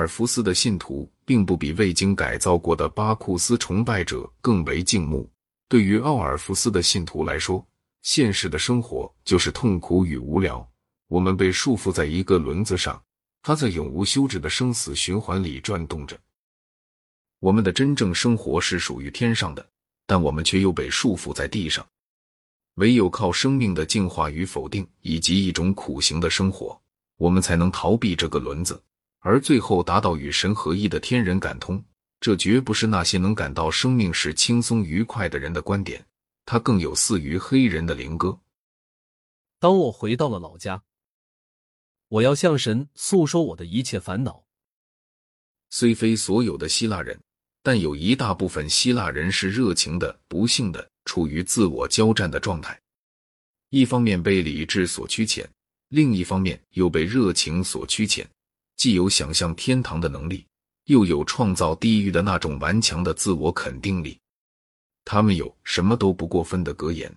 尔弗斯的信徒并不比未经改造过的巴库斯崇拜者更为敬慕。对于奥尔弗斯的信徒来说，现实的生活就是痛苦与无聊。我们被束缚在一个轮子上，它在永无休止的生死循环里转动着。我们的真正生活是属于天上的，但我们却又被束缚在地上。唯有靠生命的净化与否定，以及一种苦行的生活，我们才能逃避这个轮子。而最后达到与神合一的天人感通，这绝不是那些能感到生命是轻松愉快的人的观点，它更有似于黑人的灵歌。当我回到了老家，我要向神诉说我的一切烦恼。虽非所有的希腊人，但有一大部分希腊人是热情的，不幸的处于自我交战的状态，一方面被理智所驱遣，另一方面又被热情所驱遣。既有想象天堂的能力，又有创造地狱的那种顽强的自我肯定力。他们有什么都不过分的格言，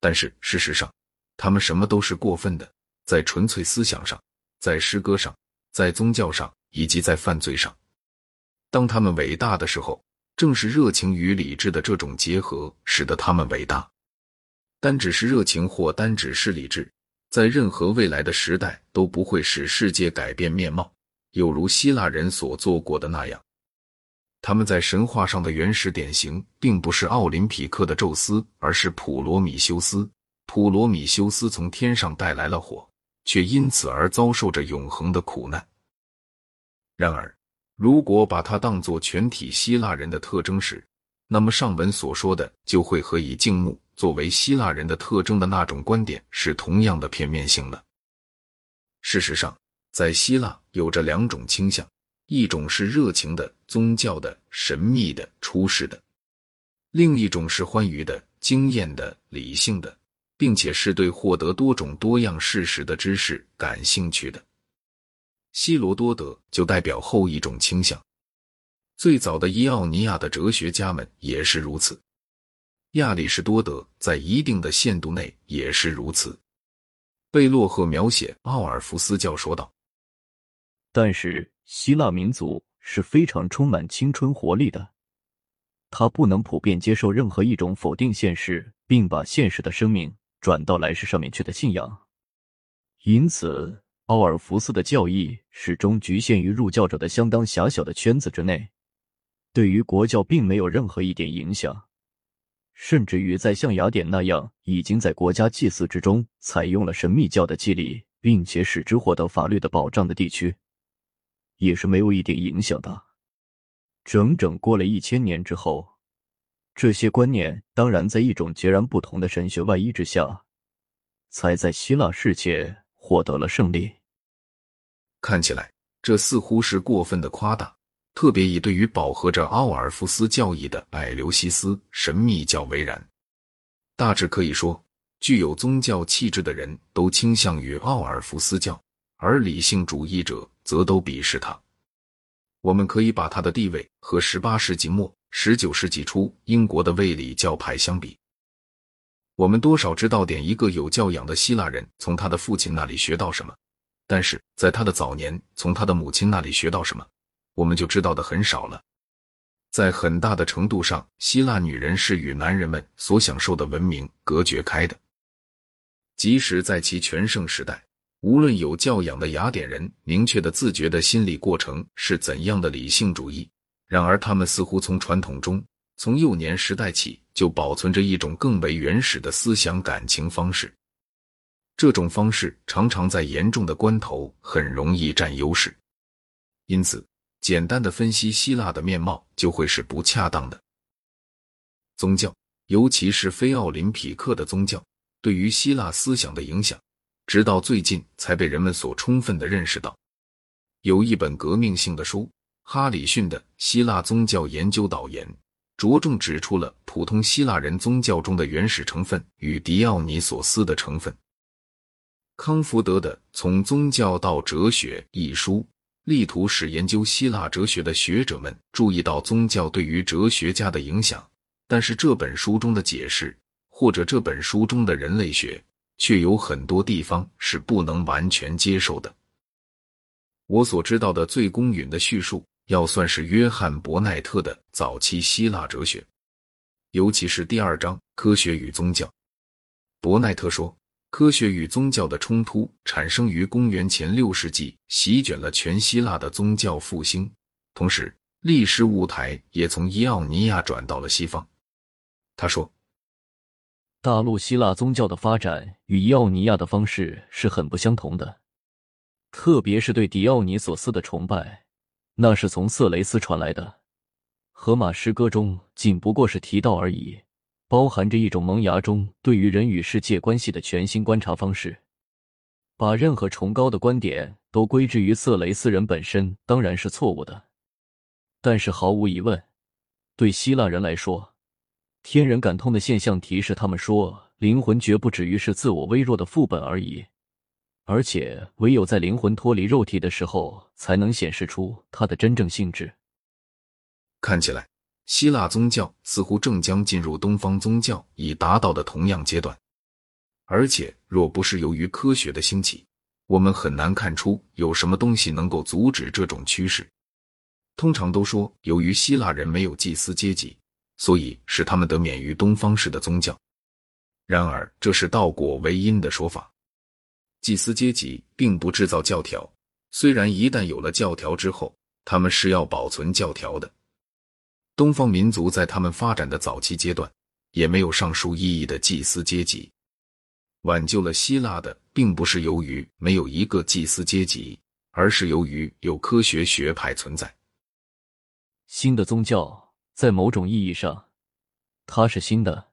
但是事实上，他们什么都是过分的，在纯粹思想上，在诗歌上，在宗教上，以及在犯罪上。当他们伟大的时候，正是热情与理智的这种结合使得他们伟大。单只是热情或单只是理智。在任何未来的时代都不会使世界改变面貌，有如希腊人所做过的那样。他们在神话上的原始典型，并不是奥林匹克的宙斯，而是普罗米修斯。普罗米修斯从天上带来了火，却因此而遭受着永恒的苦难。然而，如果把它当作全体希腊人的特征时，那么上文所说的就会和以敬慕。作为希腊人的特征的那种观点是同样的片面性的。事实上，在希腊有着两种倾向：一种是热情的、宗教的、神秘的、出世的；另一种是欢愉的、经验的、理性的，并且是对获得多种多样事实的知识感兴趣的。希罗多德就代表后一种倾向。最早的伊奥尼亚的哲学家们也是如此。亚里士多德在一定的限度内也是如此。贝洛赫描写奥尔弗斯教说道：“但是希腊民族是非常充满青春活力的，他不能普遍接受任何一种否定现实，并把现实的生命转到来世上面去的信仰。因此，奥尔弗斯的教义始终局限于入教者的相当狭小的圈子之内，对于国教并没有任何一点影响。”甚至于在像雅典那样已经在国家祭祀之中采用了神秘教的祭礼，并且使之获得法律的保障的地区，也是没有一点影响的。整整过了一千年之后，这些观念当然在一种截然不同的神学外衣之下，才在希腊世界获得了胜利。看起来，这似乎是过分的夸大。特别以对于饱和着奥尔夫斯教义的艾留西斯神秘教为然。大致可以说，具有宗教气质的人都倾向于奥尔夫斯教，而理性主义者则都鄙视他。我们可以把他的地位和十八世纪末、十九世纪初英国的卫理教派相比。我们多少知道点一个有教养的希腊人从他的父亲那里学到什么，但是在他的早年从他的母亲那里学到什么。我们就知道的很少了。在很大的程度上，希腊女人是与男人们所享受的文明隔绝开的。即使在其全盛时代，无论有教养的雅典人明确的自觉的心理过程是怎样的理性主义，然而他们似乎从传统中，从幼年时代起就保存着一种更为原始的思想感情方式。这种方式常常在严重的关头很容易占优势，因此。简单的分析希腊的面貌就会是不恰当的。宗教，尤其是非奥林匹克的宗教，对于希腊思想的影响，直到最近才被人们所充分的认识到。有一本革命性的书，哈里逊的《希腊宗教研究导言》，着重指出了普通希腊人宗教中的原始成分与狄奥尼索斯的成分。康福德的《从宗教到哲学》一书。力图使研究希腊哲学的学者们注意到宗教对于哲学家的影响，但是这本书中的解释，或者这本书中的人类学，却有很多地方是不能完全接受的。我所知道的最公允的叙述，要算是约翰·伯奈特的早期希腊哲学，尤其是第二章《科学与宗教》。伯奈特说，科学与宗教的冲突产生于公元前六世纪，席卷了全希腊的宗教复兴，同时历史舞台也从伊奥尼亚转到了西方。他说，大陆希腊宗教的发展与伊奥尼亚的方式是很不相同的。特别是对狄奥尼索斯的崇拜，那是从色雷斯传来的。荷马诗歌中仅不过是提到而已，包含着一种萌芽中对于人与世界关系的全新观察方式。把任何崇高的观点都归之于色雷斯人本身，当然是错误的。但是毫无疑问，对希腊人来说，天人感通的现象提示他们说，灵魂绝不止于是自我微弱的副本而已。而且，唯有在灵魂脱离肉体的时候，才能显示出它的真正性质。看起来，希腊宗教似乎正将进入东方宗教已达到的同样阶段。而且，若不是由于科学的兴起，我们很难看出有什么东西能够阻止这种趋势。通常都说，由于希腊人没有祭司阶级，所以使他们得免于东方式的宗教。然而，这是倒果为因的说法。祭司阶级并不制造教条，虽然一旦有了教条之后，他们是要保存教条的。东方民族在他们发展的早期阶段，也没有上述意义的祭司阶级。挽救了希腊的，并不是由于没有一个祭司阶级，而是由于有科学学派存在。新的宗教在某种意义上，它是新的；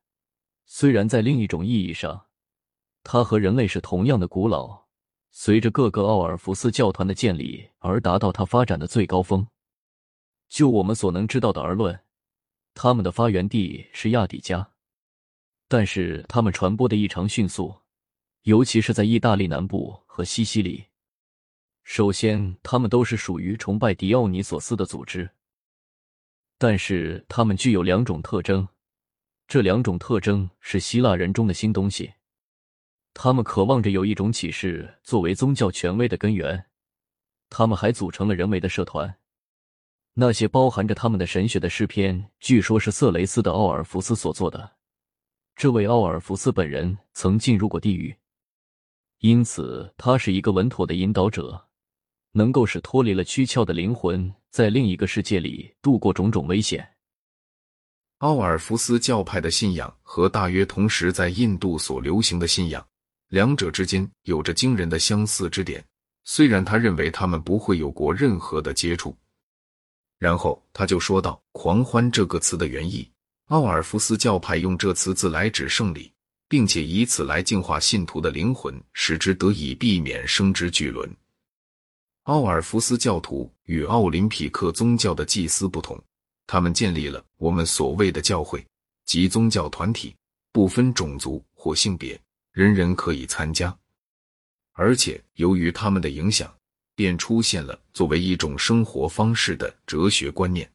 虽然在另一种意义上，它和人类是同样的古老，随着各个奥尔弗斯教团的建立而达到它发展的最高峰。就我们所能知道的而论，他们的发源地是亚底加，但是他们传播的异常迅速，尤其是在意大利南部和西西里。首先，他们都是属于崇拜狄奥尼索斯的组织，但是他们具有两种特征，这两种特征是希腊人中的新东西。他们渴望着有一种启示作为宗教权威的根源，他们还组成了人为的社团。那些包含着他们的神学的诗篇，据说是色雷斯的奥尔弗斯所作的。这位奥尔弗斯本人曾进入过地狱，因此他是一个稳妥的引导者，能够使脱离了躯壳的灵魂在另一个世界里度过种种危险。奥尔弗斯教派的信仰和大约同时在印度所流行的信仰。两者之间有着惊人的相似之点，虽然他认为他们不会有过任何的接触。然后他就说到“狂欢”这个词的原意。奥尔夫斯教派用这词字来指胜利，并且以此来净化信徒的灵魂，使之得以避免生之巨轮。奥尔夫斯教徒与奥林匹克宗教的祭司不同，他们建立了我们所谓的教会及宗教团体，不分种族或性别。人人可以参加，而且由于他们的影响，便出现了作为一种生活方式的哲学观念。